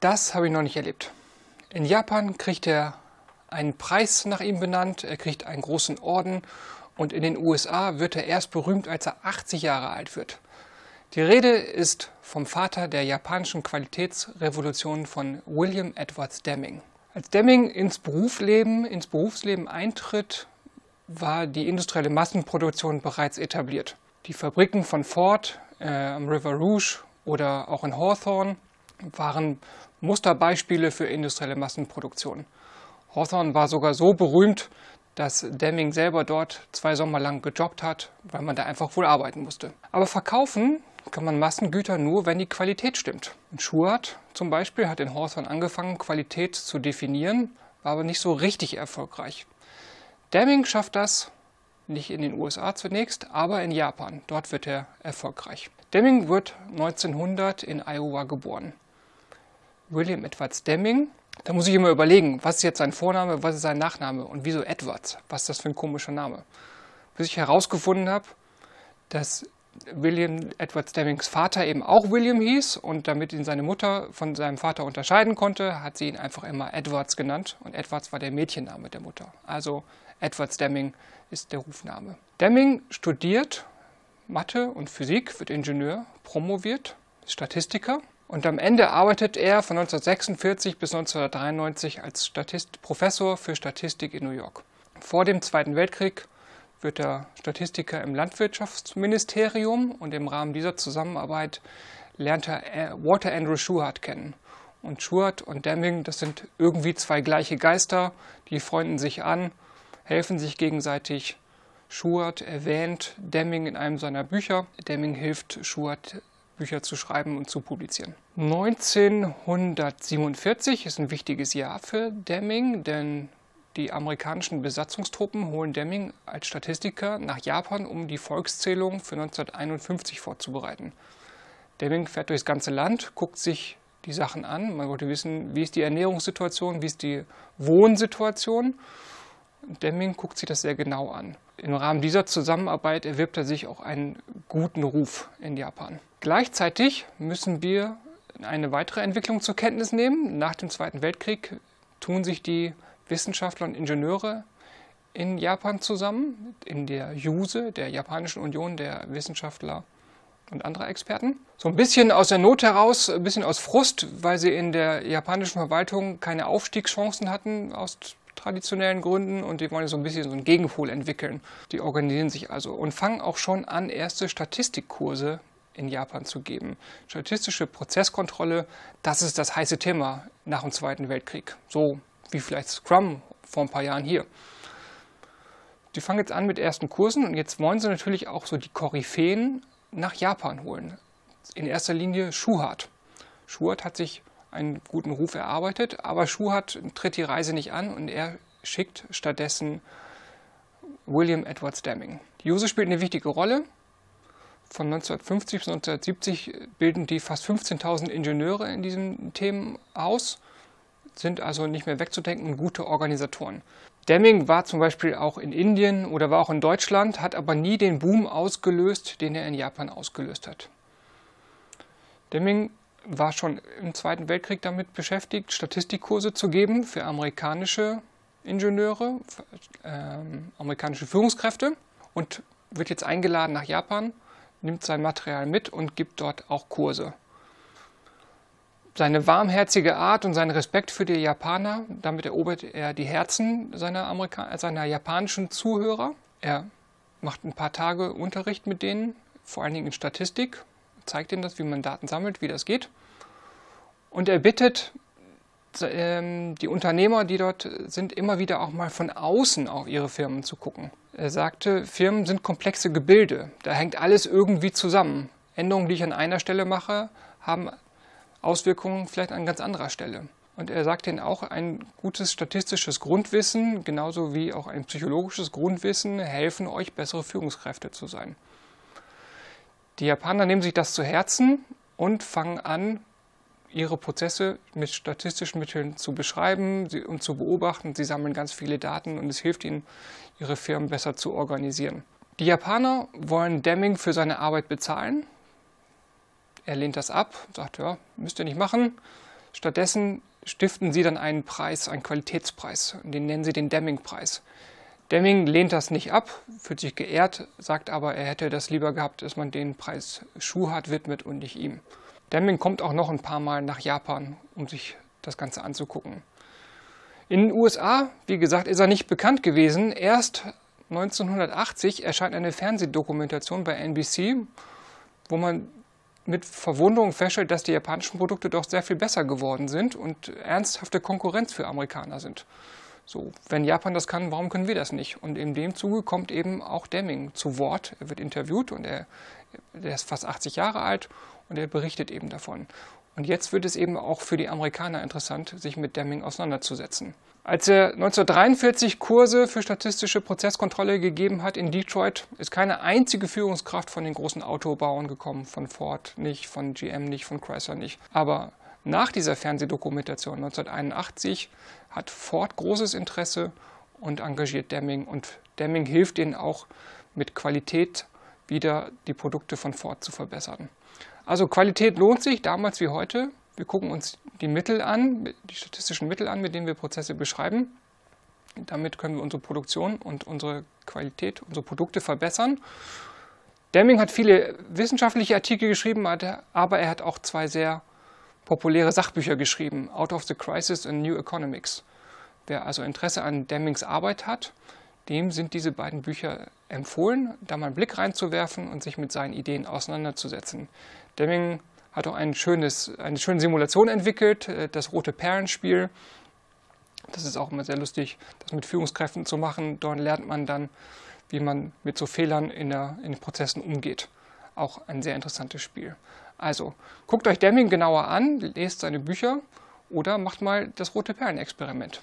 Das habe ich noch nicht erlebt. In Japan kriegt er einen Preis nach ihm benannt, er kriegt einen großen Orden und in den USA wird er erst berühmt, als er 80 Jahre alt wird. Die Rede ist vom Vater der japanischen Qualitätsrevolution von William Edwards Deming. Als Deming ins Berufsleben, ins Berufsleben eintritt, war die industrielle Massenproduktion bereits etabliert. Die Fabriken von Ford äh, am River Rouge oder auch in Hawthorne waren Musterbeispiele für industrielle Massenproduktion. Hawthorne war sogar so berühmt, dass Deming selber dort zwei Sommer lang gejobbt hat, weil man da einfach wohl arbeiten musste. Aber verkaufen kann man Massengüter nur, wenn die Qualität stimmt. Und Schuart zum Beispiel hat in Hawthorne angefangen, Qualität zu definieren, war aber nicht so richtig erfolgreich. Deming schafft das nicht in den USA zunächst, aber in Japan. Dort wird er erfolgreich. Deming wird 1900 in Iowa geboren. William Edwards Deming. Da muss ich immer überlegen, was ist jetzt sein Vorname, was ist sein Nachname und wieso Edwards? Was ist das für ein komischer Name? Bis ich herausgefunden habe, dass William Edwards Demings Vater eben auch William hieß und damit ihn seine Mutter von seinem Vater unterscheiden konnte, hat sie ihn einfach immer Edwards genannt und Edwards war der Mädchenname der Mutter. Also Edwards Deming ist der Rufname. Deming studiert Mathe und Physik, wird Ingenieur, promoviert, Statistiker und am Ende arbeitet er von 1946 bis 1993 als Statist Professor für Statistik in New York. Vor dem Zweiten Weltkrieg wird er Statistiker im Landwirtschaftsministerium und im Rahmen dieser Zusammenarbeit lernt er Walter Andrew Schuhart kennen. Und Schuhart und Deming, das sind irgendwie zwei gleiche Geister, die freunden sich an, helfen sich gegenseitig. Schuhart erwähnt Deming in einem seiner Bücher. Deming hilft Schuhart, Bücher zu schreiben und zu publizieren. 1947 ist ein wichtiges Jahr für Deming, denn die amerikanischen Besatzungstruppen holen Deming als Statistiker nach Japan, um die Volkszählung für 1951 vorzubereiten. Deming fährt durchs ganze Land, guckt sich die Sachen an. Man wollte wissen, wie ist die Ernährungssituation, wie ist die Wohnsituation. Deming guckt sich das sehr genau an. Im Rahmen dieser Zusammenarbeit erwirbt er sich auch einen guten Ruf in Japan. Gleichzeitig müssen wir eine weitere Entwicklung zur Kenntnis nehmen. Nach dem Zweiten Weltkrieg tun sich die Wissenschaftler und Ingenieure in Japan zusammen, in der JUSE, der Japanischen Union der Wissenschaftler und anderer Experten. So ein bisschen aus der Not heraus, ein bisschen aus Frust, weil sie in der japanischen Verwaltung keine Aufstiegschancen hatten aus traditionellen Gründen und die wollen so ein bisschen so einen Gegenpol entwickeln. Die organisieren sich also und fangen auch schon an, erste Statistikkurse in Japan zu geben. Statistische Prozesskontrolle, das ist das heiße Thema nach dem Zweiten Weltkrieg. So wie vielleicht Scrum vor ein paar Jahren hier. Die fangen jetzt an mit ersten Kursen und jetzt wollen sie natürlich auch so die Koryphäen nach Japan holen. In erster Linie Schuhart. Schuhart hat sich einen guten Ruf erarbeitet, aber Schuhart tritt die Reise nicht an und er schickt stattdessen William Edwards Deming. Juse spielt eine wichtige Rolle. Von 1950 bis 1970 bilden die fast 15.000 Ingenieure in diesem Themenhaus sind also nicht mehr wegzudenken, gute Organisatoren. Deming war zum Beispiel auch in Indien oder war auch in Deutschland, hat aber nie den Boom ausgelöst, den er in Japan ausgelöst hat. Deming war schon im Zweiten Weltkrieg damit beschäftigt, Statistikkurse zu geben für amerikanische Ingenieure, für, äh, amerikanische Führungskräfte und wird jetzt eingeladen nach Japan, nimmt sein Material mit und gibt dort auch Kurse seine warmherzige Art und sein Respekt für die Japaner, damit erobert er die Herzen seiner, Amerika seiner japanischen Zuhörer. Er macht ein paar Tage Unterricht mit denen, vor allen Dingen in Statistik, zeigt ihnen das, wie man Daten sammelt, wie das geht. Und er bittet die Unternehmer, die dort sind, immer wieder auch mal von außen auf ihre Firmen zu gucken. Er sagte, Firmen sind komplexe Gebilde, da hängt alles irgendwie zusammen. Änderungen, die ich an einer Stelle mache, haben Auswirkungen vielleicht an ganz anderer Stelle. Und er sagt ihnen auch, ein gutes statistisches Grundwissen, genauso wie auch ein psychologisches Grundwissen, helfen euch, bessere Führungskräfte zu sein. Die Japaner nehmen sich das zu Herzen und fangen an, ihre Prozesse mit statistischen Mitteln zu beschreiben und zu beobachten. Sie sammeln ganz viele Daten und es hilft ihnen, ihre Firmen besser zu organisieren. Die Japaner wollen Deming für seine Arbeit bezahlen. Er lehnt das ab, sagt, ja, müsst ihr nicht machen. Stattdessen stiften sie dann einen Preis, einen Qualitätspreis. Den nennen sie den Deming-Preis. Deming lehnt das nicht ab, fühlt sich geehrt, sagt aber, er hätte das lieber gehabt, dass man den Preis Schuhart widmet und nicht ihm. Deming kommt auch noch ein paar Mal nach Japan, um sich das Ganze anzugucken. In den USA, wie gesagt, ist er nicht bekannt gewesen. Erst 1980 erscheint eine Fernsehdokumentation bei NBC, wo man mit Verwunderung feststellt, dass die japanischen Produkte doch sehr viel besser geworden sind und ernsthafte Konkurrenz für Amerikaner sind. So, wenn Japan das kann, warum können wir das nicht? Und in dem Zuge kommt eben auch Deming zu Wort. Er wird interviewt und er, er ist fast 80 Jahre alt und er berichtet eben davon. Und jetzt wird es eben auch für die Amerikaner interessant, sich mit Deming auseinanderzusetzen. Als er 1943 Kurse für statistische Prozesskontrolle gegeben hat in Detroit, ist keine einzige Führungskraft von den großen Autobauern gekommen, von Ford nicht, von GM nicht, von Chrysler nicht. Aber nach dieser Fernsehdokumentation 1981 hat Ford großes Interesse und engagiert Deming und Deming hilft ihnen auch mit Qualität wieder die Produkte von Ford zu verbessern. Also Qualität lohnt sich, damals wie heute. Wir gucken uns die Mittel an, die statistischen Mittel an, mit denen wir Prozesse beschreiben. Damit können wir unsere Produktion und unsere Qualität, unsere Produkte verbessern. Deming hat viele wissenschaftliche Artikel geschrieben, aber er hat auch zwei sehr populäre Sachbücher geschrieben, Out of the Crisis and New Economics. Wer also Interesse an Demings Arbeit hat, dem sind diese beiden Bücher empfohlen, da mal einen Blick reinzuwerfen und sich mit seinen Ideen auseinanderzusetzen. Deming hat auch ein schönes, eine schöne Simulation entwickelt, äh, das rote Perlenspiel. Das ist auch immer sehr lustig, das mit Führungskräften zu machen. Dort lernt man dann, wie man mit so Fehlern in, der, in den Prozessen umgeht. Auch ein sehr interessantes Spiel. Also, guckt euch Deming genauer an, lest seine Bücher oder macht mal das rote Perlen-Experiment.